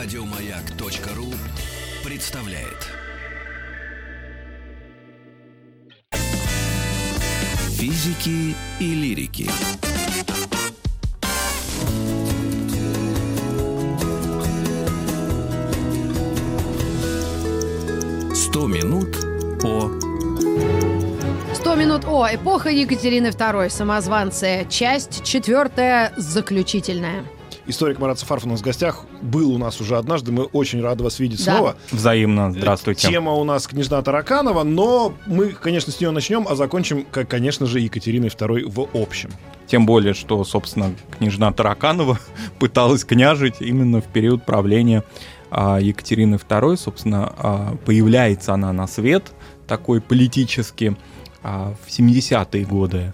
Радиомаяк.ру представляет. Физики и лирики. Сто минут по 100 минут о эпоха Екатерины II. Самозванцы. Часть четвертая, заключительная. Историк Марат Сафаров у нас в гостях. Был у нас уже однажды. Мы очень рады вас видеть Да. снова. Взаимно. Здравствуйте. Тема у нас княжна Тараканова, но мы, конечно, с нее начнем, а закончим, как, конечно же, Екатериной II в общем. Тем более, что, собственно, княжна Тараканова пыталась княжить именно в период правления а, Екатерины II. Собственно, а, появляется она на свет такой политически а, в 70-е годы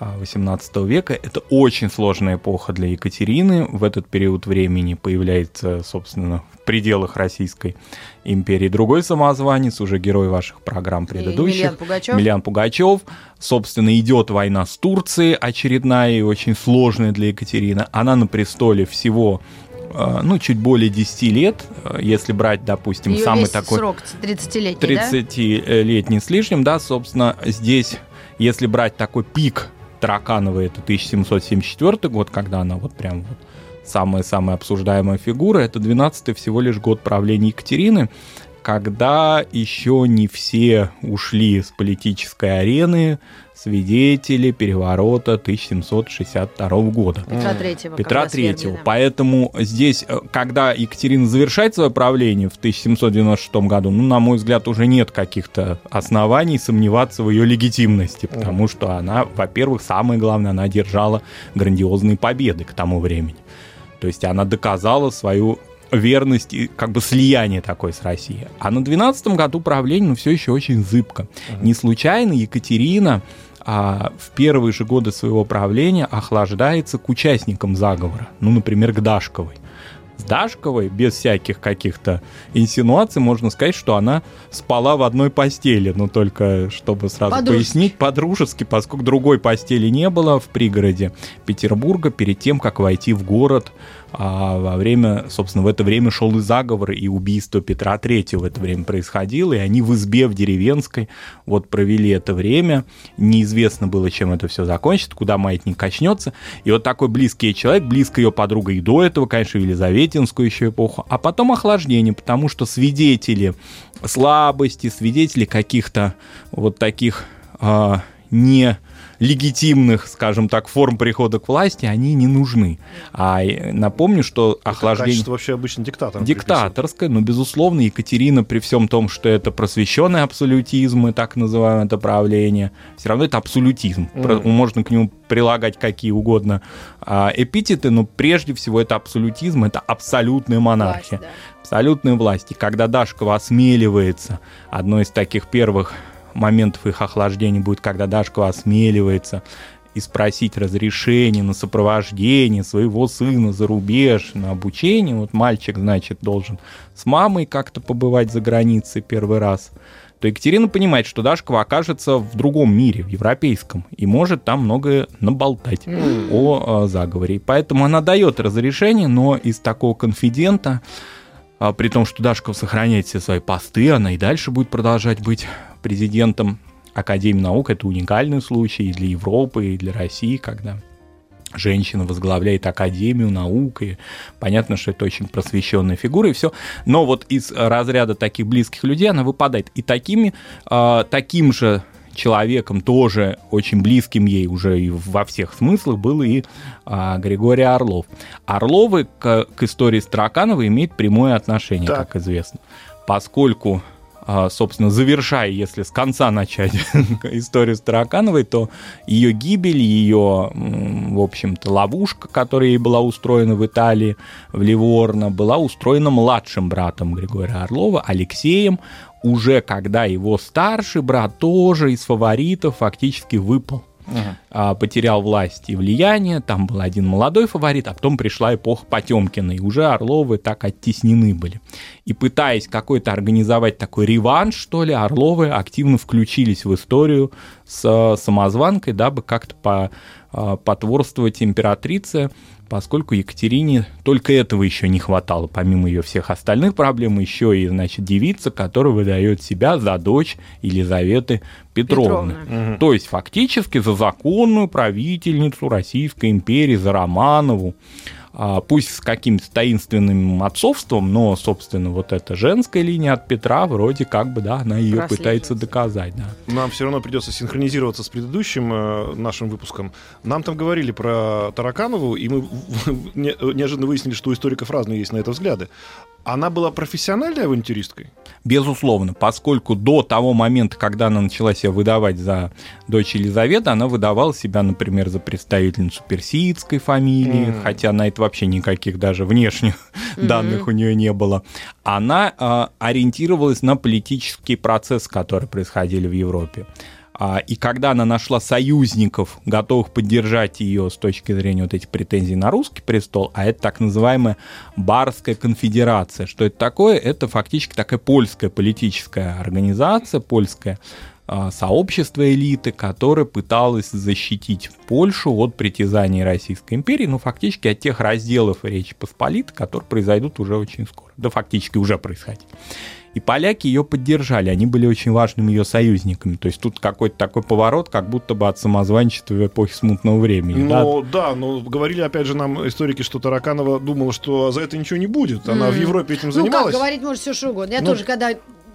18 века. Это очень сложная эпоха для Екатерины. В этот период времени появляется, собственно, в пределах Российской империи другой самозванец, уже герой ваших программ предыдущих. Емельян Пугачев. Пугачев. Собственно, идет война с Турцией, очередная и очень сложная для Екатерины. Она на престоле всего э, ну, чуть более 10 лет, э, если брать, допустим, Её самый такой срок 30-летний, да? 30-летний с лишним, да, собственно, здесь, если брать такой пик Таракановой, это 1774 год, когда она вот прям вот самая-самая обсуждаемая фигура, это 12-й всего лишь год правления Екатерины, когда еще не все ушли с политической арены, свидетели переворота 1762 года. Петра Третьего. Петра Третьего. Поэтому здесь, э, когда Екатерина завершает свое правление в 1796 году, ну, на мой взгляд, уже нет каких-то оснований сомневаться в ее легитимности, потому что она, во-первых, самое главное, она одержала грандиозные победы к тому времени. То есть она доказала свою верность и как бы слияние такое с Россией. А на 12 году правления, ну, все еще очень зыбко. Не случайно Екатерина а, в первые же годы своего правления охлаждается к участникам заговора. Ну, например, к Дашковой. С Дашковой, без всяких каких-то инсинуаций, можно сказать, что она спала в одной постели. Но только, чтобы сразу Подружески. пояснить, подружески, поскольку другой постели не было в пригороде Петербурга, перед тем, как войти в город, а во время, собственно, в это время шел и заговор, и убийство Петра Третьего в это время происходило, и они в избе в деревенской вот провели это время. Неизвестно было, чем это все закончится, куда маятник качнется. И вот такой близкий человек, близкая ее подруга и до этого, конечно, Елизаветинскую еще эпоху, а потом охлаждение, потому что свидетели слабости, свидетели каких-то вот таких а, не легитимных, скажем так, форм прихода к власти, они не нужны. А э, напомню, что охлаждение... Качество вообще обычно диктатором. Диктаторское, но, безусловно, Екатерина, при всем том, что это просвещенный абсолютизм и так называемое это правление, все равно это абсолютизм. Про- Можно к нему прилагать какие угодно а, эпитеты, но прежде всего это абсолютизм, это абсолютная монархия. Власть, Абсолютной власти. Когда Дашкова осмеливается, одно из таких первых моментов их охлаждения будет, когда Дашкова осмеливается и спросить разрешение на сопровождение своего сына за рубеж, на обучение. Вот мальчик, значит, должен с мамой как-то побывать за границей первый раз то Екатерина понимает, что Дашкова окажется в другом мире, в европейском, и может там многое наболтать о, э, заговоре. Поэтому она дает разрешение, но из такого конфидента, а, при том, что Дашкова сохраняет все свои посты, она и дальше будет продолжать быть президентом Академии наук. Это уникальный случай и для Европы, и для России, когда женщина возглавляет Академию наук, и понятно, что это очень просвещенная фигура, и все. Но вот из разряда таких близких людей она выпадает. И такими, а, таким же человеком, тоже очень близким ей уже и во всех смыслах, был и а, Григорий Орлов. Орловы к, к истории Староканова имеют прямое отношение, Так. как известно. Поскольку а, собственно, завершая, если с конца начать историю с Таракановой, то ее гибель, ее, в общем-то, ловушка, которая ей была устроена в Италии, в Ливорно, была устроена младшим братом Григория Орлова, Алексеем, уже когда его старший брат тоже из фаворитов фактически выпал а, потерял власть и влияние, там был один молодой фаворит, а потом пришла эпоха Потемкина, и уже Орловы так оттеснены были. И пытаясь какой-то организовать такой реванш, что ли, Орловы активно включились в историю с самозванкой, дабы как-то по, а, потворствовать императрице, поскольку Екатерине только этого еще не хватало, помимо ее всех остальных проблем, еще и, значит, девица, которая выдает себя за дочь Елизаветы Петровны. Петровна. То есть фактически за законную правительницу Российской империи, за Романову. А, пусть с каким-то таинственным отцовством, но, собственно, вот эта женская линия от Петра вроде как бы, да, она ее пытается доказать, да. Нам все равно придется синхронизироваться с предыдущим э, нашим выпуском. Нам там говорили про Тараканову, и мы неожиданно выяснили, что у историков разные есть на это взгляды. Она была профессиональной авантюристкой? Безусловно, поскольку до того момента, когда она начала себя выдавать за дочь Елизаветы, она выдавала себя, например, за представительницу персидской фамилии, mm. хотя на это вообще никаких даже внешних mm-hmm. данных у нее не было. Она э, ориентировалась на политические процессы, которые происходили в Европе. А, и когда она нашла союзников, готовых поддержать ее с точки зрения вот этих претензий на русский престол, а это так называемая Барская конфедерация. Что это такое? Это фактически такая польская политическая организация, польское а, сообщество элиты, которое пыталось защитить Польшу от притязаний Российской империи, ну, фактически от тех разделов Речи Посполитой, которые произойдут уже очень скоро. Да, фактически уже происходили. И поляки ее поддержали, они были очень важными ее союзниками. То есть тут какой-то такой поворот, как будто бы от самозванчества в эпохе смутного времени. Ну да? да, но говорили опять же нам историки, что Тараканова думала, что за это ничего не будет. Она mm. в Европе этим занималась. Ну как, говорить может все что угодно. Я ну, тоже, когда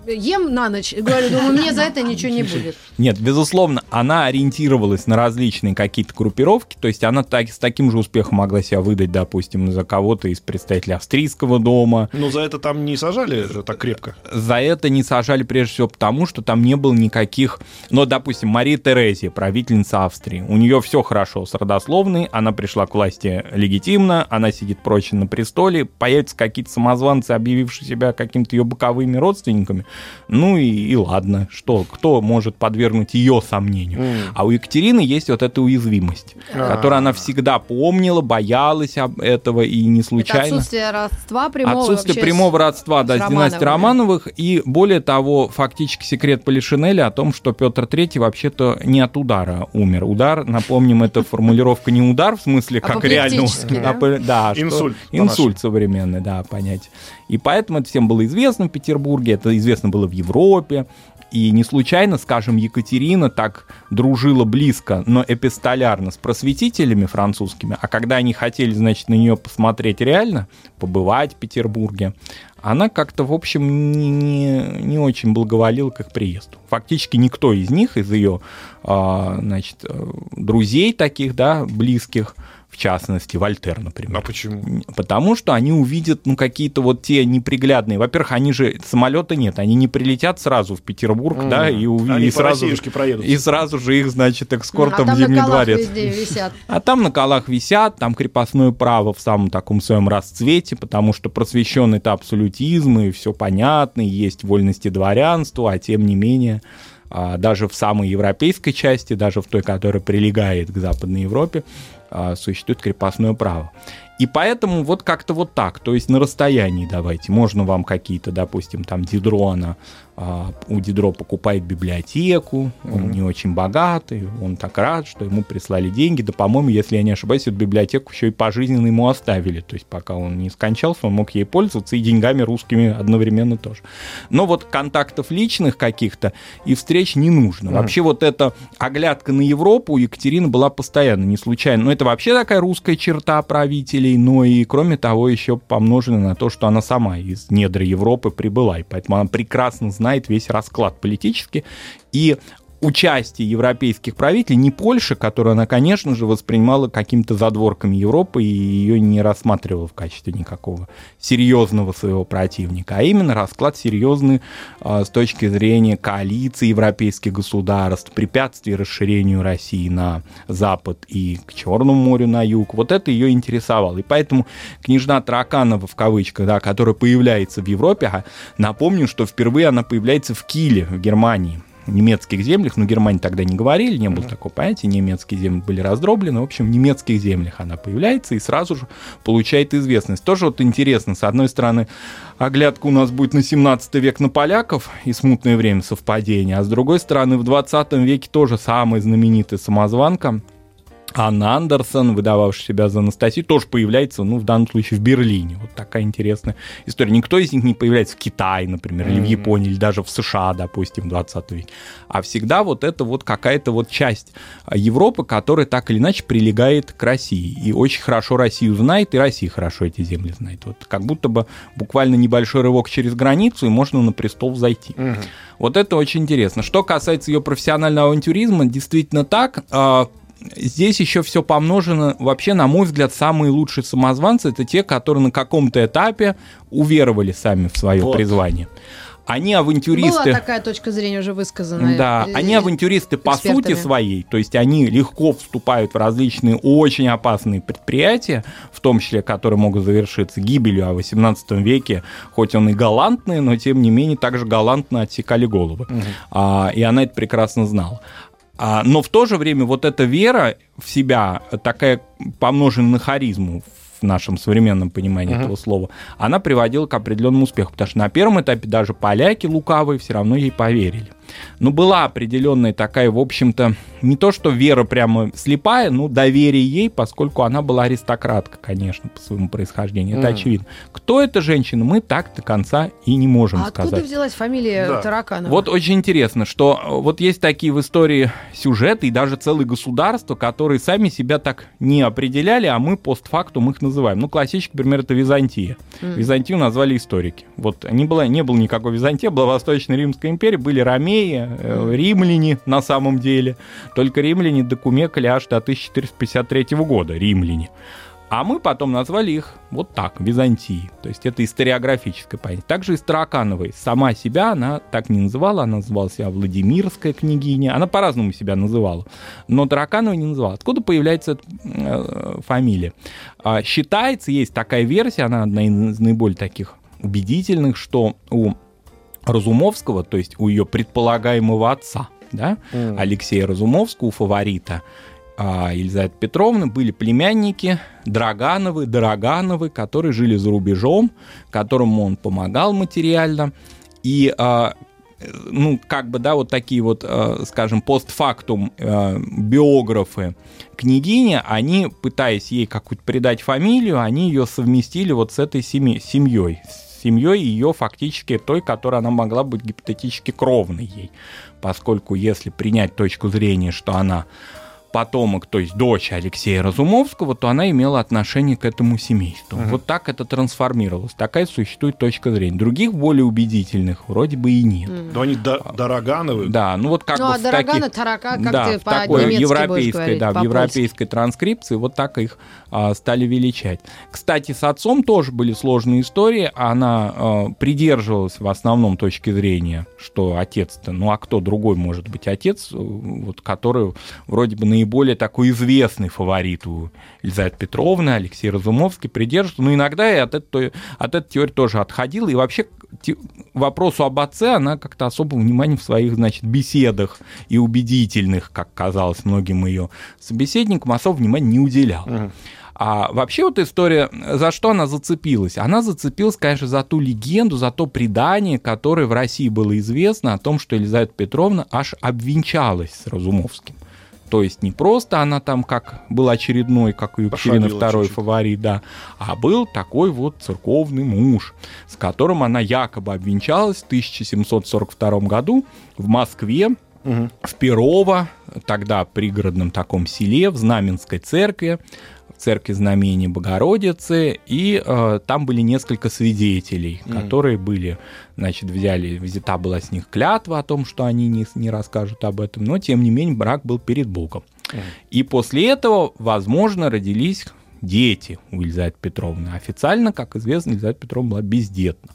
ем на ночь, говорю, думаю, мне за это ничего не будет. Нет, безусловно, она ориентировалась на различные какие-то группировки, то есть она так, с таким же успехом могла себя выдать, допустим, за кого-то из представителей австрийского дома. Но за это там не сажали так крепко? За это не сажали прежде всего потому, что там не было никаких... Ну, допустим, Мария Терезия, правительница Австрии, у нее все хорошо с родословной, она пришла к власти легитимно, она сидит прочно на престоле, появятся какие-то самозванцы, объявившие себя какими-то ее боковыми родственниками, ну и, и ладно, что, кто может подвергнуть ее сомнению. Mm. А у Екатерины есть вот эта уязвимость, а. которую она всегда помнила, боялась об этого и не случайно. Это отсутствие родства прямого. Отсутствие прямого родства, да, с, с династией Романовых. И более того, фактически секрет Полишинеля о том, что Петр III вообще-то не от удара умер. Удар, напомним, это формулировка не удар, в смысле, а как реально... Да, а, да инсульт. Инсульт современный, да, понятие. И поэтому это всем было известно в Петербурге, это известно было в Европе. И не случайно, скажем, Екатерина так дружила близко, но эпистолярно с просветителями французскими, а когда они хотели, значит, на нее посмотреть реально, побывать в Петербурге, она как-то, в общем, не, не, не очень благоволила к их приезду. Фактически никто из них, из ее, а, значит, э, друзей таких, да, близких, в частности, Вольтер, например. А почему? Потому что они увидят, ну, какие-то вот те неприглядные. Во-первых, они же самолета нет, они не прилетят сразу в Петербург, mm. да, и увидят. И сразу, проедут. И сразу же их, значит, экскортом а в Зимний дворец. висят. А там на колах висят, там крепостное право в самом таком своем расцвете, потому что просвещенный это абсолютизм, и все понятно, и есть вольности дворянства, а тем не менее а, даже в самой европейской части, даже в той, которая прилегает к Западной Европе, а, существует крепостное право. И поэтому вот как-то вот так, то есть на расстоянии давайте. Можно вам какие-то, допустим, там Дидрона, у Дидро покупает библиотеку, он mm-hmm. не очень богатый, он так рад, что ему прислали деньги. Да, по-моему, если я не ошибаюсь, эту библиотеку еще и пожизненно ему оставили. То есть пока он не скончался, он мог ей пользоваться и деньгами русскими одновременно тоже. Но вот контактов личных каких-то и встреч не нужно. Mm-hmm. Вообще вот эта оглядка на Европу у Екатерины была постоянно, не случайно. Но это вообще такая русская черта правителей, но и кроме того еще помножена на то, что она сама из недр Европы прибыла, и поэтому она прекрасно знает, знает весь расклад политический. И участие европейских правителей, не Польша, которую она, конечно же, воспринимала какими-то задворками Европы и ее не рассматривала в качестве никакого серьезного своего противника, а именно расклад серьезный э, с точки зрения коалиции европейских государств, препятствий расширению России на запад и к Черному морю на юг. Вот это ее интересовало. И поэтому княжна Тараканова, в кавычках, да, которая появляется в Европе, а напомню, что впервые она появляется в Киле, в Германии немецких землях, ну, Германии тогда не говорили, не было такого понятия, немецкие земли были раздроблены, в общем, в немецких землях она появляется и сразу же получает известность. Тоже вот интересно, с одной стороны, оглядка у нас будет на 17 век на поляков и смутное время совпадения, а с другой стороны, в 20 веке тоже самая знаменитая самозванка Анна Андерсон, выдававшая себя за Анастасию, тоже появляется, ну, в данном случае, в Берлине. Вот такая интересная история. Никто из них не появляется в Китае, например, или в Японии, или даже в США, допустим, в 20 веке. А всегда вот это вот какая-то вот часть Европы, которая так или иначе прилегает к России. И очень хорошо Россию знает, и Россия хорошо эти земли знает. Вот как будто бы буквально небольшой рывок через границу, и можно на престол зайти. Мгм. Вот это очень интересно. Что касается ее профессионального авантюризма, действительно так. Здесь еще все помножено. Вообще, на мой взгляд, самые лучшие самозванцы это те, которые на каком-то этапе уверовали сами в свое Вот. призвание. Они Была авантюристы. такая точка зрения уже высказанная. Да, э, они авантюристы по экспертами. сути своей, то есть они легко вступают в различные очень опасные предприятия, в том числе, которые могут завершиться гибелью, а в 18 веке, хоть он и галантный, но тем не менее также галантно отсекали головы. А, и она это прекрасно знала. А, но в то же время вот эта вера в себя, такая помноженная на харизму в нашем современном понимании этого слова, она приводила к определенному успеху, потому что на первом этапе даже поляки лукавые все равно ей поверили. Но была определенная такая, в общем-то, не то что вера прямо слепая, но доверие ей, поскольку она была аристократка, конечно, по своему происхождению. Это Мгм. очевидно. Кто эта женщина, мы так до конца и не можем А откуда сказать. взялась фамилия Да. Тараканова? Вот очень интересно, что э, вот есть такие в истории сюжеты и даже целые государства, которые сами себя так не определяли, а мы постфактум их называем. Ну, классический пример это Византия. Византию назвали историки. Вот не было, не было никакой Византии, была Восточная Римская империя, были ромеи, э, римляне на самом деле. Только римляне докумекали аж до 1453 года, римляне. А мы потом назвали их вот так, Византией. То есть это историографическое понятие. Также и Старокановой. Сама себя она так не называла, она называла себя Владимирская княгиня. Она по-разному себя называла. Но Таракановой не называла. Откуда появляется э, фамилия? А, считается, есть такая версия, она одна из наиболее таких убедительных, что у Разумовского, то есть у ее предполагаемого отца, да, Мгм. Алексея Разумовского, фаворита а, Елизаветы Петровны, были племянники Драгановы, Дорогановы, которые жили за рубежом, которым он помогал материально. И а, ну, как бы, да, вот такие вот, э, скажем, постфактум э, биографы княгини, они, пытаясь ей какую-то придать фамилию, они ее совместили вот с этой семьей, семьей, с семьей ее фактически той, которой она могла быть гипотетически кровной ей, поскольку если принять точку зрения, что она потомок, то есть дочь Алексея Разумовского, то она имела отношение к этому семейству. Вот так это трансформировалось. Такая существует точка зрения. Других более убедительных вроде бы и нет. Но они до- Дорогановы. Да, ну вот как Ну, бы а в Дорогана, таких- Тарака, как да, ты в такой европейской, говорить, да, в европейской транскрипции вот так их а, стали величать. Кстати, с отцом тоже были сложные истории. Она а, придерживалась в основном точки зрения, что отец-то, ну а кто другой может быть отец, э, вот который вроде бы наиболее такой известный фаворит у Елизаветы Петровны, Алексей Разумовский придерживался, но иногда и от этой, от этой теории тоже отходила, и вообще те- вопросу об отце она как-то особого внимания в своих, значит, беседах и убедительных, как казалось многим ее собеседникам, особого внимания не уделяла. А вообще вот история, за что она зацепилась? Она зацепилась, конечно, за ту легенду, за то предание, которое в России было известно о том, что Елизавета Петровна аж обвенчалась с Разумовским. То есть не просто она там как был очередной, как у Екатерины чуть-чуть. фаворит, да, а был такой вот церковный муж, с которым она якобы обвенчалась в 1742 году в Москве, Мгм. в Перово, тогда пригородном таком селе, в Знаменской церкви, в церкви Знамения Богородицы, и э, там были несколько свидетелей, Мгм. которые были, значит, взяли, взята была с них клятва о том, что они не, не расскажут об этом, но, тем не менее, брак был перед Богом. Мгм. И после этого, возможно, родились дети у Елизаветы Петровны. Официально, как известно, Елизавета Петровна была бездетна.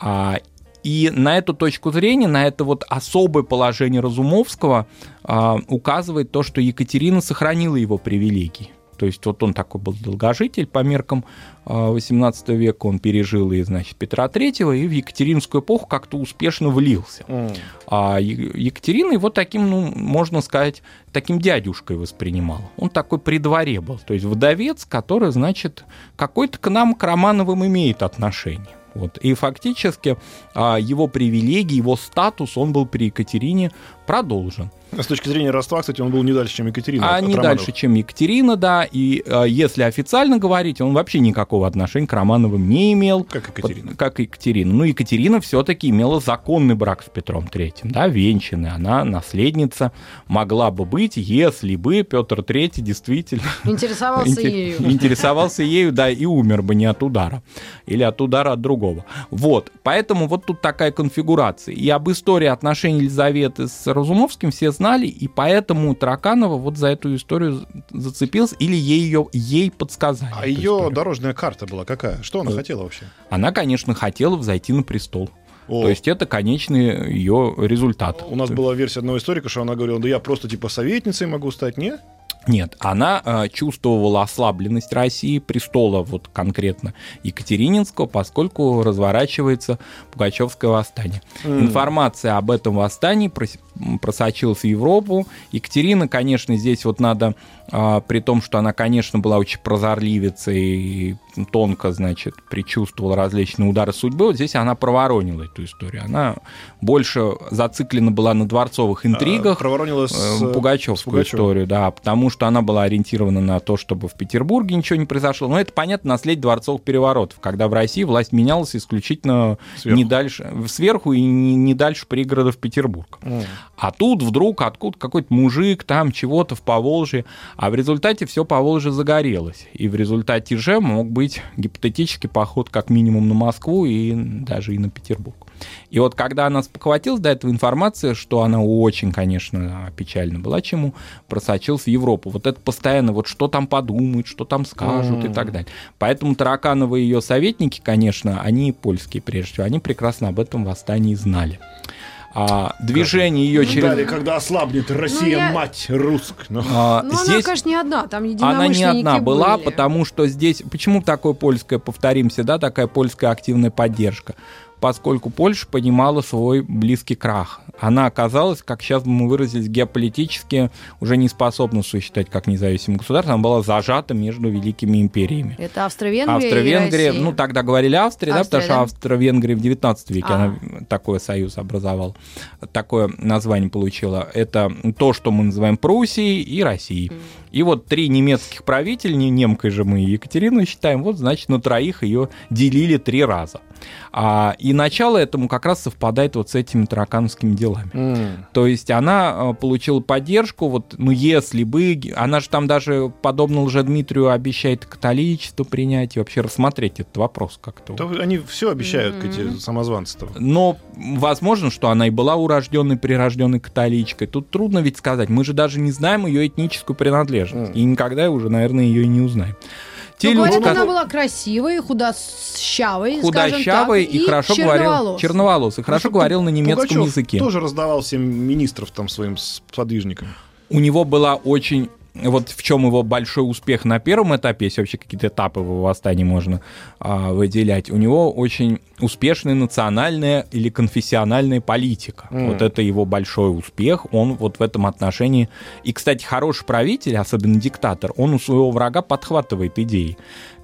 А, и на эту точку зрения, на это вот особое положение Разумовского а, указывает то, что Екатерина сохранила его привилегии. То есть вот он такой был долгожитель по меркам XVIII века, он пережил и, значит, Петра III, и в Екатеринскую эпоху как-то успешно влился. М. А Екатерина его таким, ну, можно сказать, таким дядюшкой воспринимала. Он такой при дворе был. То есть вдовец, который, значит, какой-то к нам, к Романовым, имеет отношение. Вот. И фактически а, его привилегии, его статус, он был при Екатерине продолжен. С точки зрения родства, кстати, он был не дальше, чем Екатерина. А от не дальше, чем Екатерина, да. И э, если официально говорить, он вообще никакого отношения к Романовым не имел. Как Екатерина. Под- как Екатерина. Ну, Екатерина все-таки имела законный брак с Петром Третьим, да, венчанный. Она наследница могла бы быть, если бы Петр Третий действительно Интересовался Инте- ею. Интересовался ею, да, и умер бы не от удара. Или от удара от другого. Вот. Поэтому вот тут такая конфигурация. И об истории отношений Елизаветы с Разумовским все знали, и поэтому Тараканова вот за эту историю зацепился, или ей ее ей подсказали. А ее историю. дорожная карта была какая? Что она Э, хотела вообще? Она, конечно, хотела взойти на престол. О, То есть это конечный ее результат. у нас была версия одного историка, что она говорила, да я просто типа советницей могу стать, не? Нет, она э, чувствовала ослабленность России, престола вот конкретно Екатерининского, поскольку разворачивается Пугачевское восстание. М. Информация об этом восстании прос- просочилась в Европу. Екатерина, конечно, здесь вот надо, а, при том, что она, конечно, была очень прозорливица и тонко, значит, предчувствовала различные удары судьбы, вот здесь она проворонила эту историю. Она больше зациклена была на дворцовых интригах, А, проворонила с, э, э, Пугачевскую с Пугачевым. историю, да, потому что она была ориентирована на то, чтобы в Петербурге ничего не произошло. Но это понятно наследие дворцовых переворотов, когда в России власть менялась исключительно Сверху. не дальше, сверху и не, не дальше пригородов Петербурга. М. А тут вдруг откуда какой-то мужик там чего-то в Поволжье, а в результате все Поволжье загорелось. И в результате же мог быть гипотетический поход как минимум на Москву и даже и на Петербург. И вот когда она спохватилась до этого информация, что она очень, конечно, печально была чему, просочилась в Европу. Вот это постоянно, вот что там подумают, что там скажут и М. так далее. Поэтому Тараканова и ее советники, конечно, они польские прежде всего, они прекрасно об этом восстании знали. А движение ее через... Далее, когда ослабнет Россия, я- мать русская. Ну, А, Ну, она, здесь конечно, не одна, там она не одна была, были. потому что здесь... Почему такое польское, повторимся, да, такая польская активная поддержка? Поскольку Польша понимала свой близкий крах. Она оказалась, как сейчас мы выразились, геополитически уже не способна существовать как независимое государство. Она была зажата между великими империями. Это Австро-Венгрия Австро-Венгрия, и Россия. ну тогда говорили Австрия, да, потому Австрия, что да? Австро-Венгрия в 19 веке А. она такой союз образовал, такое название получила. Это то, что мы называем Пруссией и Россией. И вот три немецких правителя, не немкой же мы Екатерину считаем, вот значит на троих ее делили три раза. А, и начало этому как раз совпадает вот с этими таракановскими делами. м. То есть она э, получила поддержку, вот, ну, если бы, она же там даже, подобно Лжедмитрию, обещает католичество принять и вообще рассмотреть этот вопрос как-то. То они все обещают, Мгм. эти самозванцы-то. Но возможно, что она и была урожденной, прирожденной католичкой. Тут трудно ведь сказать. Мы же даже не знаем ее этническую принадлежность. Мгм. И никогда уже, наверное, ее и не узнаем. Те Ну, люди, говорят, она была красивой, худощавой, худощавой так, и, хорошо говорил, черноволосый, хорошо Ну, говорил на немецком Пугачев языке. тоже раздавал всем министров там своим сподвижникам. у него была очень вот в чем его большой успех на первом этапе, если вообще какие-то этапы его восстании можно а, выделять, у него очень успешная национальная или конфессиональная политика. М. Вот это его большой успех, он вот в этом отношении... И, кстати, хороший правитель, особенно диктатор, он у своего врага подхватывает идеи.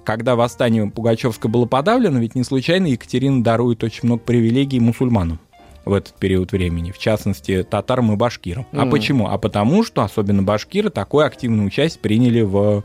Когда восстание Пугачевское было подавлено, ведь не случайно Екатерина дарует очень много привилегий мусульманам в этот период времени, в частности, татарам и башкирам. А Мгм. почему? А потому что, особенно башкиры, такое активное участие приняли в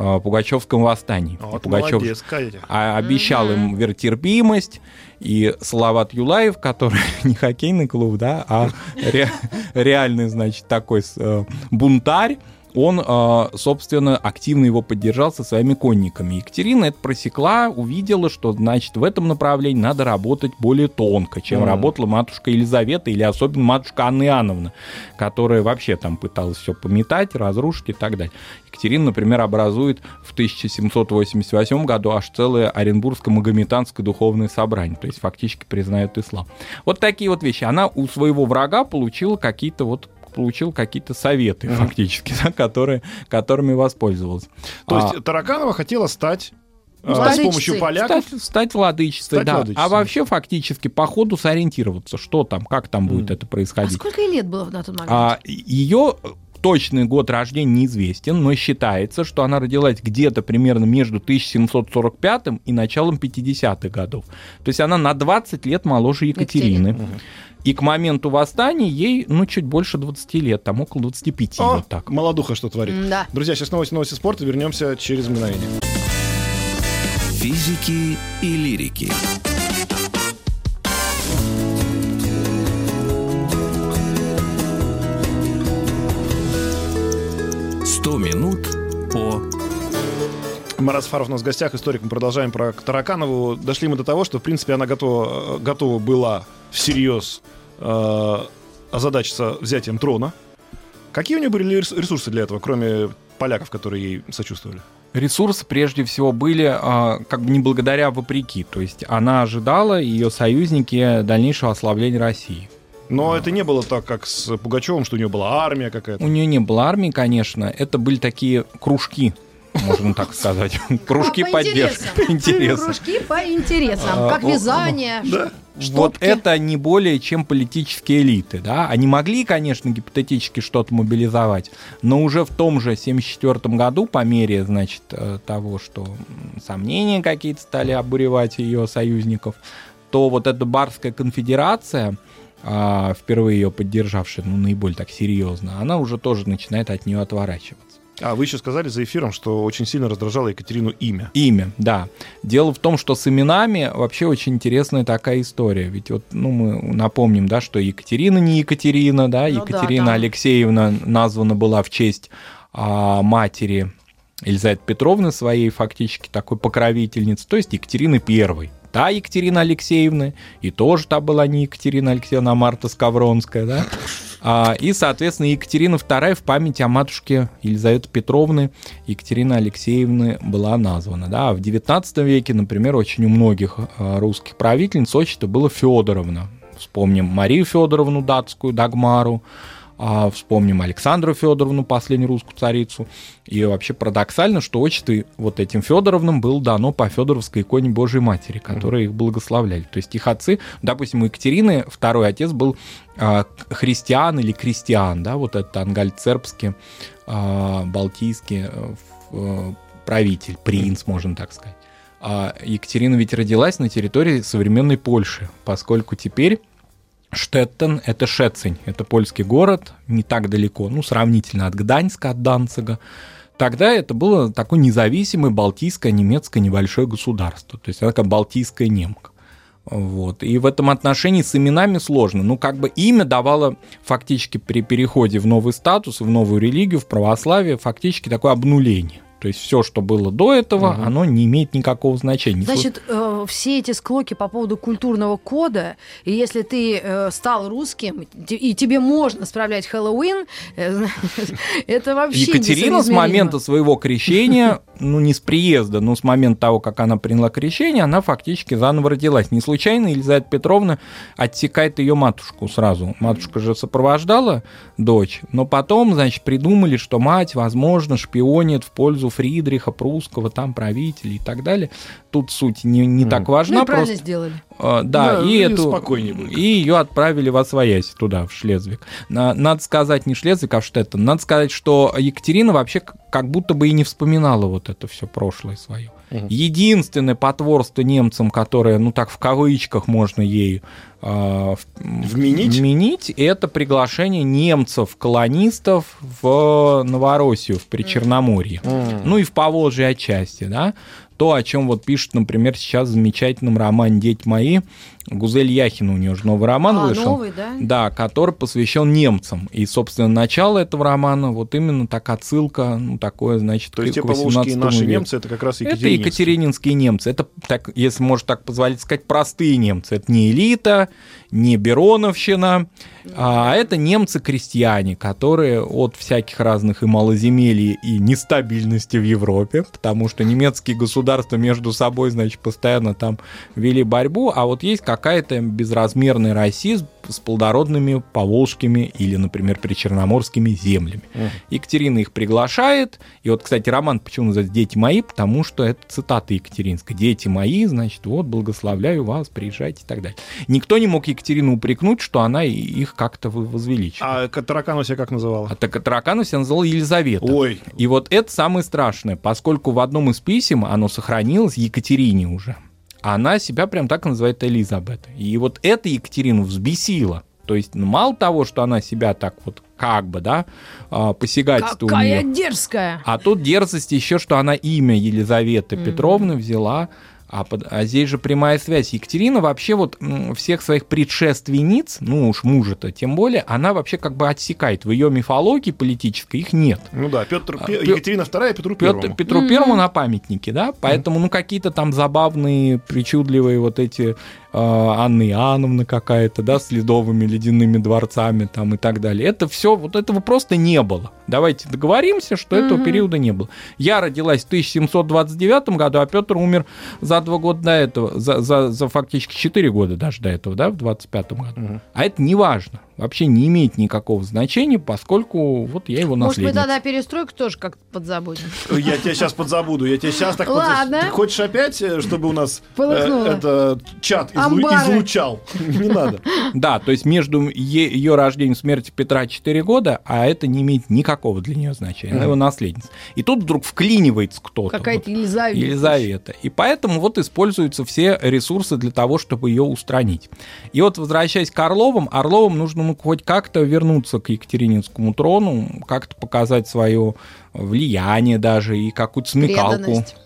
э, Пугачевском восстании. Вот Пугачев молодец, а- обещал им вертерпимость, и Салават Юлаев, который не хоккейный клуб, да, а ре- реальный, значит, такой э, бунтарь, он, э, собственно, активно его поддержал со своими конниками. Екатерина это просекла, увидела, что, значит, в этом направлении надо работать более тонко, чем Мгм. работала матушка Елизавета или особенно матушка Анна Иоанновна, которая вообще там пыталась все пометать, разрушить и так далее. Екатерина, например, образует в 1788 году аж целое Оренбургско-Магометанское духовное собрание, то есть фактически признает ислам. Вот такие вот вещи. Она у своего врага получила какие-то вот получила какие-то советы, фактически, да, которые, которыми воспользовалась. То А, есть Тараканова хотела стать а, с помощью поляков. Стать, стать владычицей, Стать да. владычицей. А вообще фактически по ходу сориентироваться, что там, как там будет это А происходить. сколько ей лет было на тот момент? А, ее точный год рождения неизвестен, но считается, что она родилась где-то примерно между 1745 и началом 50-х годов. То есть она на 20 лет моложе Екатерины. И к моменту восстания ей, ну, чуть больше 20 лет, там около 25, О, вот так. молодуха что творит. Да. Друзья, сейчас новости, новости спорта. Вернемся через мгновение. Физики и лирики. Сто минут по Марат Сафаров у нас в гостях, историк. Мы продолжаем про Тараканову. Дошли мы до того, что, в принципе, она готова, готова была всерьез э, озадачиться взятием трона. Какие у нее были рес- ресурсы для этого, кроме поляков, которые ей сочувствовали? Ресурсы прежде всего были а, как бы не благодаря, а вопреки. То есть она ожидала, ее союзники, дальнейшего ослабления России. Но это не было так, как с Пугачевым, что у нее была армия какая-то. У нее не было армии, конечно. Это были такие кружки, можно так сказать. Кружки По поддержки. интересам. по интересам. Кружки по интересам. Как вязание. Да. Вот штопки. это не более чем политические элиты, да. Они могли, конечно, гипотетически что-то мобилизовать, но уже в том же 74 году, по мере, значит, э, того, что сомнения какие-то стали обуревать ее союзников, то вот эта Барская конфедерация, а, впервые ее поддержавшая, ну, наиболее так серьезно, она уже тоже начинает от нее отворачиваться. А вы еще сказали за эфиром, что очень сильно раздражало Екатерину имя. Имя, да. Дело в том, что с именами вообще очень интересная такая история. Ведь вот, ну, мы напомним, да, что Екатерина не Екатерина, да, Ну да, Екатерина там- Алексеевна названа была в честь а, матери Елизаветы Петровны, своей фактически такой покровительницы, то есть Екатерины Первой. Та Екатерина Алексеевна, и тоже та была не Екатерина Алексеевна, а Марта Скавронская, да. А, и, соответственно, Екатерина II в память о матушке Елизаветы Петровны Екатерины Алексеевны была названа. Да. А в XIX веке, например, очень у многих а, русских правительниц отчество было Федоровна. Вспомним Марию Федоровну датскую, Дагмару, а, вспомним Александру Федоровну, последнюю русскую царицу. И вообще парадоксально, что отчество вот этим Федоровным было дано по Федоровской иконе Божьей Матери, которые их благословляли. То есть их отцы, допустим, у Екатерины второй отец был а, христиан или крестьян, да, вот это ангальцербский, а, балтийский э, э, правитель, принц, можно так сказать. А Екатерина ведь родилась на территории современной Польши, поскольку теперь Штеттен — это Шецень, это польский город, не так далеко, ну, сравнительно от Гданьска, от Данцига. Тогда это было такое независимое балтийское немецкое небольшое государство, то есть она как балтийская немка. Вот. И в этом отношении с именами сложно. Ну, как бы имя давало фактически при переходе в новый статус, в новую религию, в православие, фактически такое обнуление. То есть все, что было до этого, Мгм. оно не имеет никакого значения. Значит, э, все эти склоки по поводу культурного кода, и если ты э, стал русским, и тебе можно справлять Хэллоуин, э, это вообще Екатерина с момента своего крещения, ну не с приезда, но с момента того, как она приняла крещение, она фактически заново родилась. Не случайно Елизавета Петровна отсекает ее матушку сразу. Матушка же сопровождала дочь, но потом, значит, придумали, что мать, возможно, шпионит в пользу Фридриха Прусского, там правителя и так далее. Тут суть не, не так Ну важна, и правильно просто сделали. а, да, Да, и и эту и ее отправили в Освоясь туда, в Шлезвик. На- надо сказать, не Шлезвик, а в Штеттен. Надо сказать, что Екатерина вообще как будто бы и не вспоминала вот это все прошлое свое. Мгм. Единственное потворство немцам, которое, ну так в кавычках можно ей в- Вменить? вменить, это приглашение немцев-колонистов в Новороссию, в Причерноморье ну и в Поволжье отчасти, да, то, о чем вот пишет, например, сейчас в замечательном романе «Дети мои», Гузель Яхина, у нее же новый роман А, вышел. новый, да? Да, который посвящен немцам. И, собственно, начало этого романа, вот именно так отсылка, ну, такое, значит, То есть те поволжские 18 наши веку. немцы, это как раз Это Екатерининские. екатерининские немцы. Это, так, если можно так позволить сказать, простые немцы. Это не элита, не Бероновщина, а это немцы-крестьяне, которые от всяких разных и малоземелий, и нестабильности в Европе, потому что немецкие государства между собой, значит, постоянно там вели борьбу, а вот есть какая-то безразмерная Россия с плодородными поволжскими или, например, причерноморскими землями. Mm. Екатерина их приглашает, и вот, кстати, роман почему называется «Дети мои», потому что это цитата Екатеринская. «Дети мои», значит, вот, благословляю вас, приезжайте и так далее. Никто не мог Екатерину упрекнуть, что она их как-то возвеличивает. А Таракану себя как называла? А так Таракану себя называла Елизавета. Ой. И вот это самое страшное, поскольку в одном из писем оно сохранилось Екатерине уже. Она себя прям так называет Элизабет. И вот это Екатерину взбесило. То есть, ну, мало того, что она себя так вот как бы, да, а, посягательство Какая у нее. дерзкая! А тут дерзость еще, что она имя Елизаветы mm-hmm. Петровны взяла а, под, а здесь же прямая связь. Екатерина вообще вот всех своих предшественниц, ну уж мужа-то тем более, она вообще как бы отсекает. В ее мифологии политической их нет. Ну да, Петр, а, Екатерина II Петру Первому. Петр, Петру mm-hmm. Первому на памятнике, да, поэтому ну какие-то там забавные, причудливые вот эти а, Анны Иоанновны какая-то, да, с ледовыми ледяными дворцами там и так далее. Это все, вот этого просто не было. Давайте договоримся, что mm-hmm. этого периода не было. Я родилась в 1729 году, а Петр умер за два года до этого, за, за, за фактически четыре года даже до этого, да, в 25 году. Mm-hmm. А это не важно вообще не имеет никакого значения, поскольку вот я его наследница. Может, мы тогда перестройку тоже как-то подзабудем? Я тебя сейчас подзабуду, я тебя сейчас так Ладно. Ты хочешь опять, э, чтобы у нас э, это чат излучал? Не надо. Да, то есть между ее рождением и смертью Петра 4 года, а это не имеет никакого для нее значения. Она его наследница. И тут вдруг вклинивается кто-то. Какая-то Елизавета. Елизавета. И поэтому вот используются все ресурсы для того, чтобы ее устранить. И вот возвращаясь к Орловым, Орловым нужно ну, хоть как-то вернуться к Екатерининскому трону, как-то показать свое влияние даже и какую-то смекалку. Преданность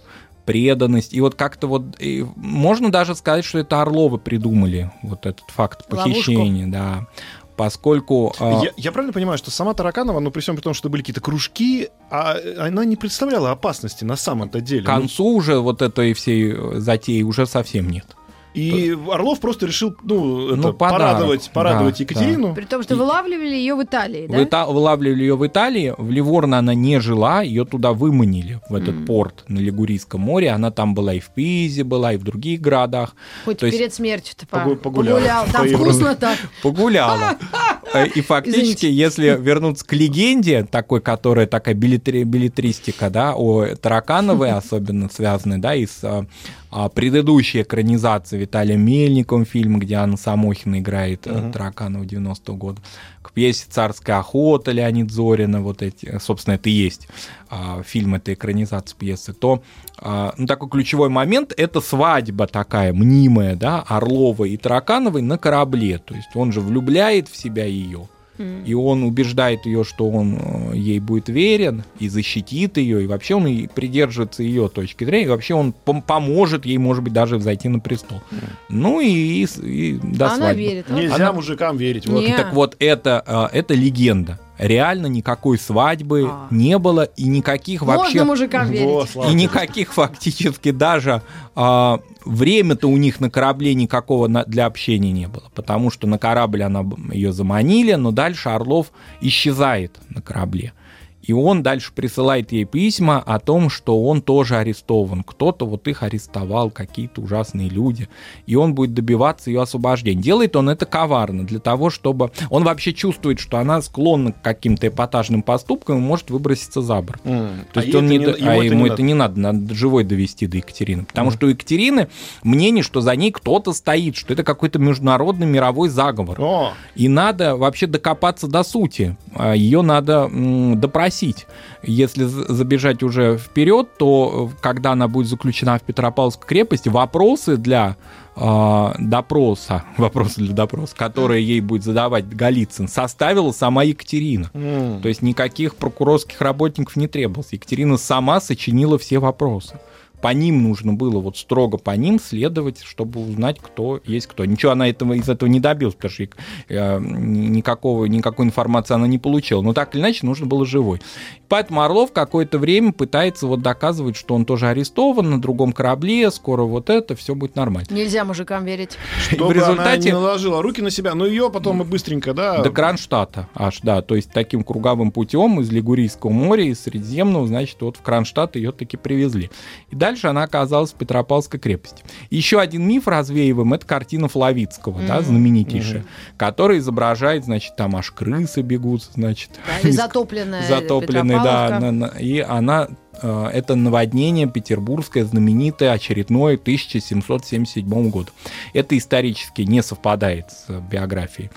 преданность. И вот как-то вот и можно даже сказать, что это Орловы придумали вот этот факт похищения, Ловушку. да. Поскольку... А, я, я правильно понимаю, что сама Тараканова, ну, при всем при том, что были какие-то кружки, а она не представляла опасности на самом-то деле. К концу ну... уже вот этой всей затеи уже совсем нет. И Орлов просто решил, ну, это, ну порадовать, порадовать да, Екатерину. Да. При том, что вылавливали ее в Италии, да? Выта- вылавливали ее в Италии. В Ливорно она не жила, ее туда выманили, в этот mm. порт на Лигурийском море. Она там была и в Пизе, была и в других городах. Хоть То перед есть... смертью-то погуляла. погуляла. Там вкусно так. Погуляла. И фактически, если вернуться к легенде, такой, которая такая билетристика, да, о Таракановой особенно связанной, да, и с а, предыдущая экранизация Виталия Мельником фильм, где Анна Самохина играет uh-huh. Тараканова 90-го года, к пьесе «Царская охота» Леонид Зорина, вот эти, собственно, это и есть а, фильм, это экранизация пьесы, то а, ну, такой ключевой момент — это свадьба такая мнимая, да, Орлова и Таракановой на корабле, то есть он же влюбляет в себя ее, и он убеждает ее, что он э, ей будет верен и защитит ее, и вообще он и придерживается ее точки зрения, и вообще он пом- поможет ей, может быть, даже взойти на престол. Mm. Ну и, и, и до Она свадьбы. верит. Нельзя Она... мужикам верить. Вот. Так вот, это, э, это легенда реально никакой свадьбы а. не было и никаких Можно вообще мужикам верить. Во, и никаких фактически даже а, время-то у них на корабле никакого на, для общения не было, потому что на корабль она ее заманили, но дальше Орлов исчезает на корабле. И он дальше присылает ей письма о том, что он тоже арестован. Кто-то вот их арестовал, какие-то ужасные люди. И он будет добиваться ее освобождения. Делает он это коварно, для того, чтобы... Он вообще чувствует, что она склонна к каким-то эпатажным поступкам и может выброситься за борт. Mm. То а есть он не... не... А ему, ему это не надо. надо живой довести до Екатерины. Потому mm. что у Екатерины мнение, что за ней кто-то стоит, что это какой-то международный мировой заговор. Oh. И надо вообще докопаться до сути. А Ее надо допросить спросить. Если забежать уже вперед, то э, когда она будет заключена в Петропавловской крепости, вопросы для э, допроса, вопросы для допроса, которые ей будет задавать Голицын, составила сама Екатерина. Mm. То есть никаких прокурорских работников не требовалось. Екатерина сама сочинила все вопросы. По ним нужно было, вот строго по ним следовать, чтобы узнать, кто есть кто. Ничего она этого, из этого не добилась, потому что э, никакого, никакой информации она не получила. Но так или иначе нужно было живой. Поэтому Орлов какое-то время пытается вот доказывать, что он тоже арестован на другом корабле, скоро вот это, все будет нормально. Нельзя мужикам верить. Чтобы в результате... она не наложила руки на себя, но ее потом и быстренько, да... До Кронштадта аж, да, то есть таким круговым путем из Лигурийского моря, из Средиземного, значит, вот в Кронштадт ее таки привезли. И дальше она оказалась в Петропавловской крепости. Еще один миф развеиваем, это картина Флавицкого, mm-hmm. да, знаменитейшая, mm-hmm. которая изображает, значит, там аж крысы бегут, значит... Да, и затопленная Затопленная, да, на, на, и она э, это наводнение петербургское знаменитое очередное 1777 года. Это исторически не совпадает с биографией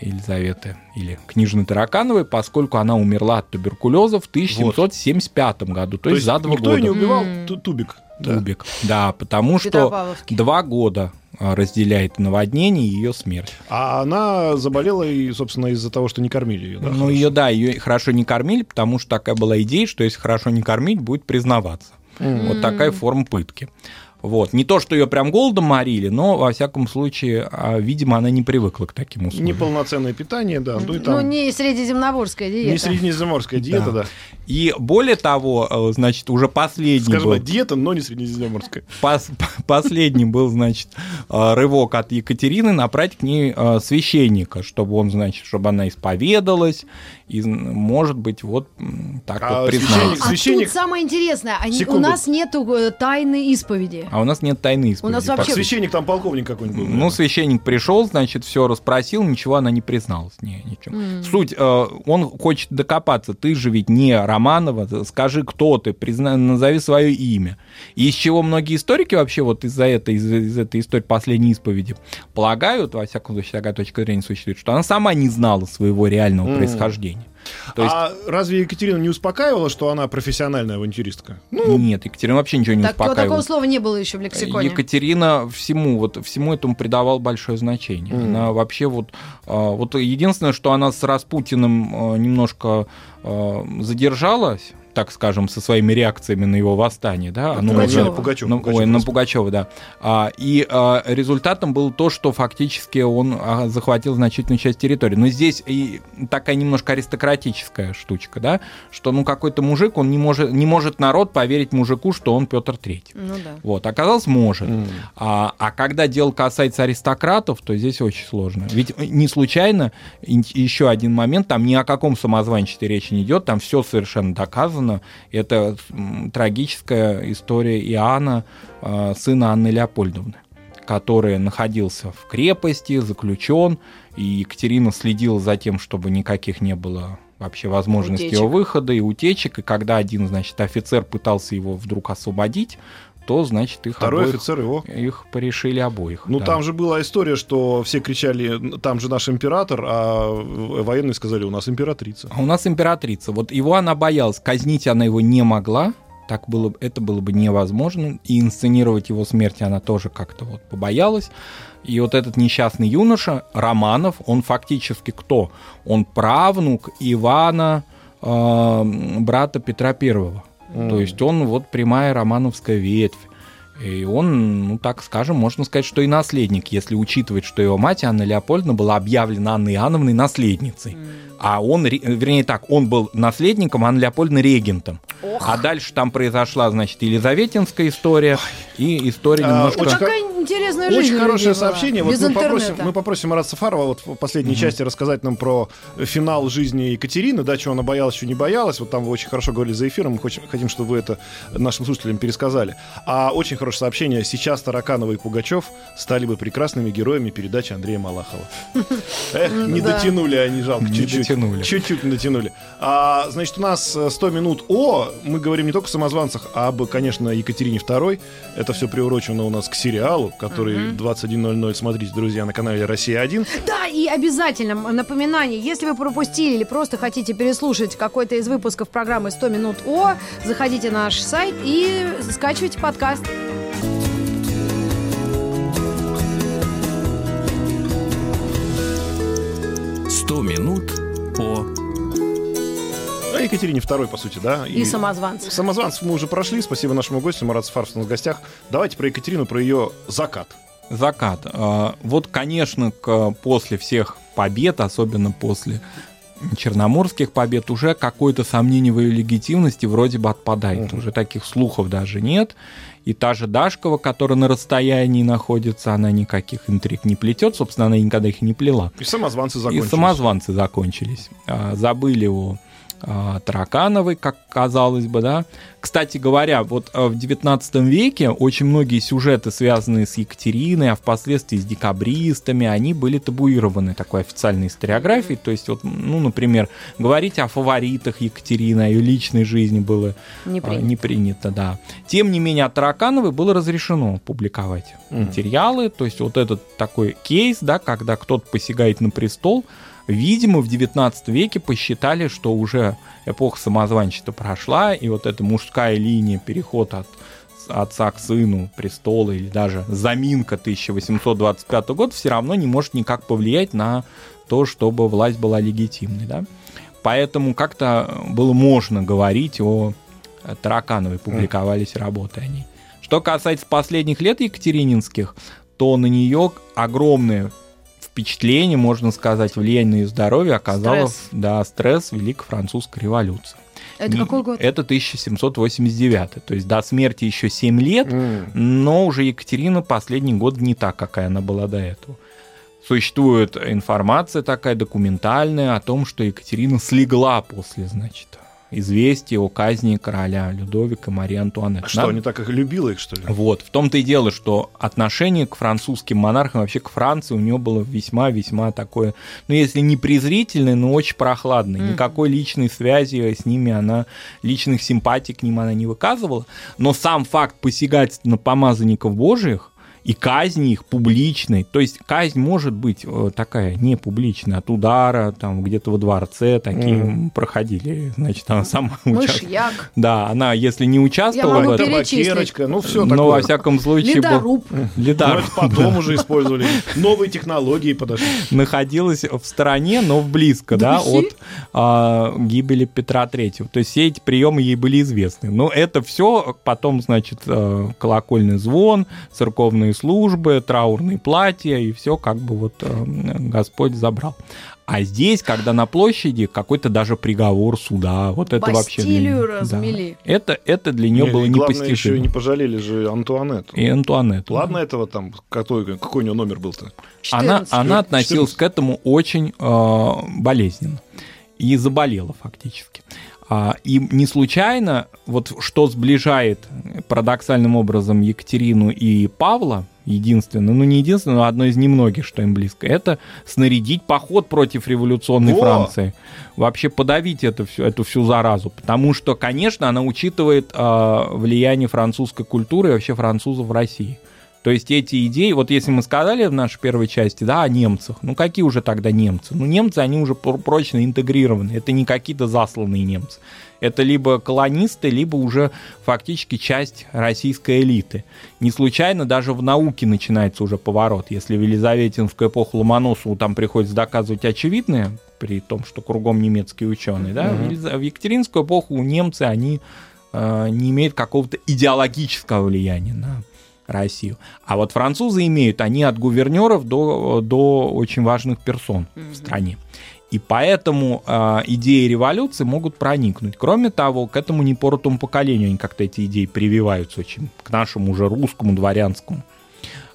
Елизаветы или княжны Таракановой, поскольку она умерла от туберкулеза в 1775 вот. году, то, то есть за два никто года. Никто не убивал mm. Тубик. Тубик, да, да потому что два года а, разделяет наводнение и ее смерть. А она заболела, и, собственно, из-за того, что не кормили ее. Да, ну, ее, да, ее хорошо не кормили, потому что такая была идея, что если хорошо не кормить, будет признаваться. Mm. Вот такая форма пытки. Вот. Не то, что ее прям голодом морили, но, во всяком случае, а, видимо, она не привыкла к таким условиям. Неполноценное питание, да. Ну, и там... ну не средиземноморская диета. Не средиземноморская диета, да. да. И более того, э, значит, уже последний Скажем был... диета, но не средиземноморская. Пос... Последний был, значит, э, рывок от Екатерины направить к ней э, священника, чтобы он, значит, чтобы она исповедалась, и, может быть, вот так а вот призналась. А священник... тут самое интересное, они... у нас нет тайны исповеди. А у нас нет тайны исповеди. У нас вообще... Священник там полковник какой-нибудь был. Ну, священник пришел, значит, все расспросил, ничего она не призналась. Не, ничего. Mm. Суть, э, он хочет докопаться. Ты же ведь не Романова, скажи, кто ты, призна... назови свое имя. И из чего многие историки вообще вот из-за этой, из, из этой истории последней исповеди полагают, во всяком случае, такая точка зрения существует, что она сама не знала своего реального mm. происхождения. То есть... А разве Екатерина не успокаивала, что она профессиональная авантюристка? Ну, Нет, Екатерина вообще ничего не так, успокаивала. Такого слова не было еще в лексиконе. Екатерина всему, вот, всему этому придавала большое значение. Mm. Она вообще вот, а, вот единственное, что она с Распутиным а, немножко а, задержалась, так скажем, со своими реакциями на его восстание, да, ну, Пугачева. Пугачева, ну, Пугачева, ой, на Пугачева, да. А, и а, результатом было то, что фактически он а, захватил значительную часть территории. Но здесь и такая немножко аристократическая штучка, да, что ну какой-то мужик, он не может, не может народ поверить мужику, что он Петр Третий. Ну да. Вот, оказалось, может. Mm. А, а когда дело касается аристократов, то здесь очень сложно. Ведь не случайно еще один момент, там ни о каком самозванчестве речи не идет, там все совершенно доказано сказано, это трагическая история Иоанна, а, сына Анны Леопольдовны, который находился в крепости, заключен, и Екатерина следила за тем, чтобы никаких не было вообще возможности утечек. его выхода и утечек. И когда один, значит, офицер пытался его вдруг освободить, то, значит, их Второй обоих, офицер его. Их порешили обоих. Ну, да. там же была история, что все кричали, там же наш император, а военные сказали, у нас императрица. А у нас императрица. Вот его она боялась, казнить она его не могла, так было, это было бы невозможно, и инсценировать его смерть она тоже как-то вот побоялась. И вот этот несчастный юноша, Романов, он фактически кто? Он правнук Ивана, э, брата Петра Первого. Mm. То есть он вот прямая романовская ветвь. И он, ну так скажем, можно сказать, что и наследник, если учитывать, что его мать Анна Леопольдовна была объявлена Анной Иоанновной наследницей. Mm. А он, вернее так, он был наследником, Анна Леопольдовна регентом. Ох. А дальше там произошла, значит, Елизаветинская история Ой. и история а, немножко... Очень, Какая интересная жизнь Очень хорошее сообщение. Вот мы, попросим, мы попросим Марат Сафарова вот в последней угу. части рассказать нам про финал жизни Екатерины, да, чего она боялась, чего не боялась. Вот там вы очень хорошо говорили за эфиром, мы хотим, хотим, чтобы вы это нашим слушателям пересказали. А очень хорошее сообщение. Сейчас Тараканова и Пугачев стали бы прекрасными героями передачи Андрея Малахова. Эх, не дотянули они, жалко, чуть-чуть. Чуть-чуть не дотянули. А, значит, у нас 100 минут о мы говорим не только о самозванцах, а об, конечно, Екатерине II. Это все приурочено у нас к сериалу, который угу. 21.00 смотрите, друзья, на канале «Россия-1». Да, и обязательно напоминание, если вы пропустили или просто хотите переслушать какой-то из выпусков программы «100 минут О», заходите на наш сайт и скачивайте подкаст. «100 минут Екатерине II, по сути, да? И самозванцев. Самозванцев мы уже прошли. Спасибо нашему гостю, Марат Сафаров у нас в гостях. Давайте про Екатерину, про ее закат. Закат. А, Вот, конечно, после всех побед, особенно после черноморских побед, уже какое-то сомнение в ее легитимности вроде бы отпадает. Мгм. Уже таких слухов даже нет. И та же Дашкова, которая на расстоянии находится, она никаких интриг не плетет. Собственно, она никогда их не плела. И самозванцы И закончились. самозванцы закончились. А, Забыли о Таракановой, как казалось бы, да. Кстати говоря, вот а, в XIX веке очень многие сюжеты, связанные с Екатериной, а впоследствии с декабристами, они были табуированы такой официальной историографией. То есть, вот, ну, например, говорить о фаворитах Екатерины, о ее личной жизни было Не а, принято. не принято, да. Тем не менее, от Таракановой было разрешено публиковать Мгм. материалы. То есть вот этот такой кейс, да, когда кто-то посягает на престол, видимо, в 19 веке посчитали, что уже эпоха самозванчества прошла, и вот эта мужская линия, переход от отца к сыну престола или даже заминка 1825 год все равно не может никак повлиять на то, чтобы власть была легитимной. Да? Поэтому как-то было можно говорить о э, Таракановой, публиковались работы о ней. Что касается последних лет Екатерининских, то на нее огромное впечатление, можно сказать, влияние на ее здоровье оказало Стресс. да, стресс Великой Французской революции. Это Не- какой год? Это 1789. То есть до смерти еще 7 лет, М. но уже Екатерина последний год не так, какая она была до этого. Существует информация такая документальная о том, что Екатерина слегла после, значит, известия о казни короля Людовика Марии Антуанетты. А Что, Надо- не так их любила их, что ли? вот, в том-то и дело, что отношение к французским монархам, вообще к Франции, у него было весьма-весьма такое, ну, если не презрительное, но очень прохладное. Мгм. Никакой личной связи с ними она, личных симпатий к ним она не выказывала. Но сам факт посягательства на помазанников божьих и казни их публичной, то есть казнь может быть э, такая не публичная, от удара, там где-то во дворце такие Мгм. проходили, значит, она сама участвовала. Да, она, если не участвовала могу в этом, перечислить. Табакерочка, ну все но такое. во всяком случае был- ледоруб. Лидар Ну, потом уже использовали. Новые технологии подошли. находилась в стороне, но близко, да, от а, гибели Петра Третьего. То есть все эти приемы ей были известны. Но это все потом, значит, э, колокольный звон, церковные службы, траурные платья, и все как бы вот э, Господь забрал. А здесь, когда на площади какой-то даже приговор суда, вот это вообще для Бастилию размели. Да. Это, это для нее Не, было главное, еще непостижимо. не пожалели же Антуанетту. И Антуанетту. Ладно этого там, какой, какой у него номер был-то? она, 14. она 14. относилась к этому очень э, болезненно и заболела фактически. А, и не случайно, вот что сближает парадоксальным образом Екатерину и Павла, единственное, ну не единственное, но одно из немногих, что им близко, это снарядить поход против революционной Во! Франции. Вообще подавить это всю, эту всю заразу. Потому что, конечно, она учитывает э, влияние французской культуры и вообще французов в России. То есть эти идеи, вот если мы сказали в нашей первой части, да, о немцах, ну какие уже тогда немцы? Ну немцы, они уже пр- прочно интегрированы, это не какие-то засланные немцы. Это либо колонисты, либо уже фактически часть российской элиты. Не случайно даже в науке начинается уже поворот. Если в Елизаветинскую эпоху Ломоносову там приходится доказывать очевидное, при том, что кругом немецкие ученые, да, Елиза- в Екатеринскую эпоху немцы, они э, не имеют какого-то идеологического влияния на Россию. А вот французы имеют, они от гувернеров до, до очень важных персон в стране. И поэтому э, идеи революции могут проникнуть. Кроме того, к этому непоротому поколению они как-то эти идеи прививаются очень, к нашему уже русскому дворянскому.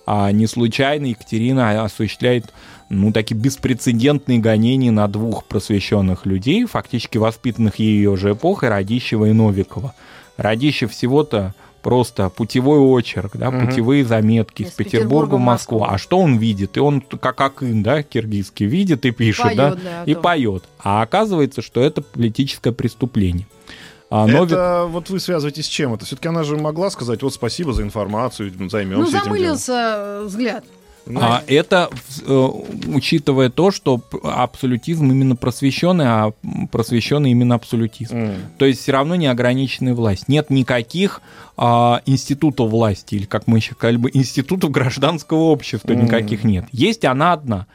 А не случайно Екатерина осуществляет ну, такие беспрецедентные гонения на двух просвещенных людей, фактически воспитанных ее же эпохой, Радищева и Новикова. Радищев всего-то просто путевой очерк, да, Мгм. путевые заметки Из из Петербурга в Москву. Москву. А что он видит? И он как Акын, да, киргизский, видит и пишет, Поёт, да, да, о и поет. А оказывается, что это политическое преступление. А Новик- Это вот вы связываете с чем это? Все-таки она же могла сказать, вот спасибо за информацию, Ну, займемся этим делом. замылился э, взгляд. А это, э, учитывая то, что абсолютизм именно просвещенный, а просвещенный именно абсолютизм. м. То есть все равно неограниченная власть. Нет никаких а, институтов власти, или как мы еще сказали бы, институтов гражданского общества Мгм. никаких нет. Есть она одна.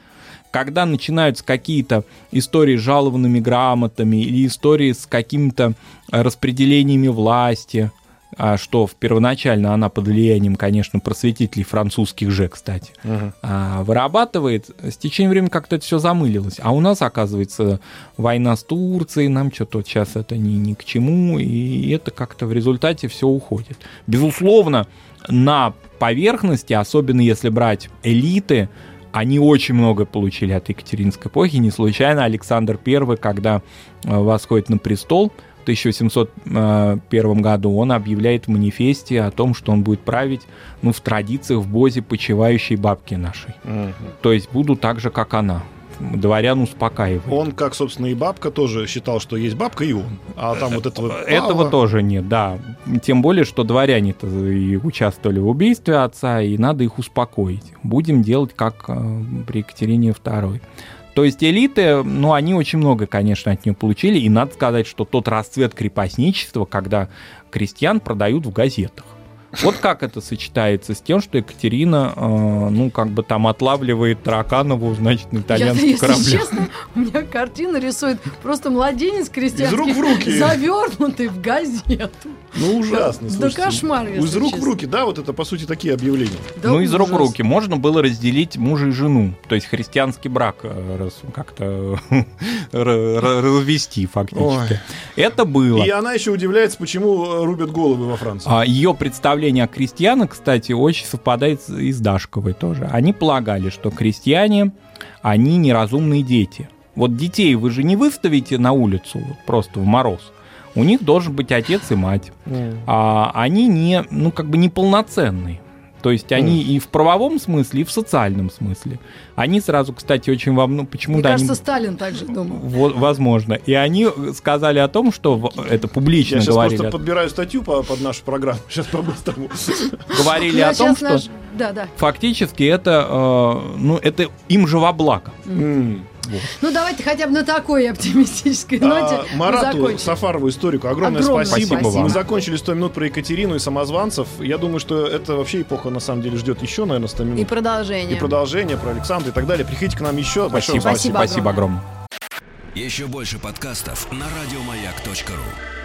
когда начинаются какие-то истории с жалованными грамотами или истории с какими-то распределениями власти, что в первоначально она под влиянием, конечно, просветителей французских же, кстати, а, вырабатывает, с течением времени как-то это все замылилось. А у нас, оказывается, война с Турцией, нам что-то сейчас это ни, ни к чему, и это как-то в результате все уходит. Безусловно, на поверхности, особенно если брать элиты, они очень много получили от Екатеринской эпохи. Не случайно Александр I, когда э, восходит на престол, в 1801 году он объявляет в манифесте о том, что он будет править ну, в традициях в бозе почивающей бабки нашей. Мгм. То есть буду так же, как она. Дворян успокаивает. Он, как, собственно, и бабка, тоже считал, что есть бабка и он. А там вот этого... Этого Павла- тоже нет, да. Тем более, что дворяне-то и участвовали в убийстве отца, и надо их успокоить. Будем делать, как э, при Екатерине II. То есть элиты, ну, они очень много, конечно, от нее получили. И надо сказать, что тот расцвет крепостничества, когда крестьян продают в газетах. Вот как это сочетается с тем, что Екатерина, э, ну, как бы там отлавливает Тараканову, значит, на Я, если кораблях. честно, у меня картина рисует просто младенец крестьянский, Из рук в руки. завернутый в газету. Ну, ужасно, Да слушайте. кошмар, если Из рук в честно. руки, да, вот это, по сути, такие объявления. Да ну, из рук в руки. Можно было разделить мужа и жену. То есть христианский брак э, раз- как-то развести фактически. Ой. Это было. И она еще удивляется, почему э, рубят головы во Франции. А ее представление о крестьянах, кстати, очень совпадает с- и с Дашковой тоже. Они полагали, что крестьяне, они неразумные дети. Вот детей вы же не выставите на улицу вот просто в мороз. У них должен быть отец и мать. а они не, ну, как бы неполноценные. То есть они и в правовом смысле, и в социальном смысле. Они сразу, кстати, очень вам, ну, почему Мне да, кажется, они... Сталин также думал. Вот, возможно. И они сказали о том, что это публично Я сейчас говорили, просто подбираю статью по- под нашу программу. Сейчас по-быстрому. говорили Я о том, что наш- Да, да. фактически это, э, ну, это им же во благо. М. Ну, давайте хотя бы на такой оптимистической ноте А, мы Марату. Сафарову историку огромное Огромное спасибо. спасибо вам. Мы закончили 100 минут про Екатерину и самозванцев. Я думаю, что это вообще эпоха на самом деле ждет еще, наверное, 100 минут. И продолжение. И продолжение про Александра и так далее. Приходите к нам еще. Большое Спасибо, вам Спасибо спасибо огромное. огромное. Еще больше подкастов на радиомаяк.ру.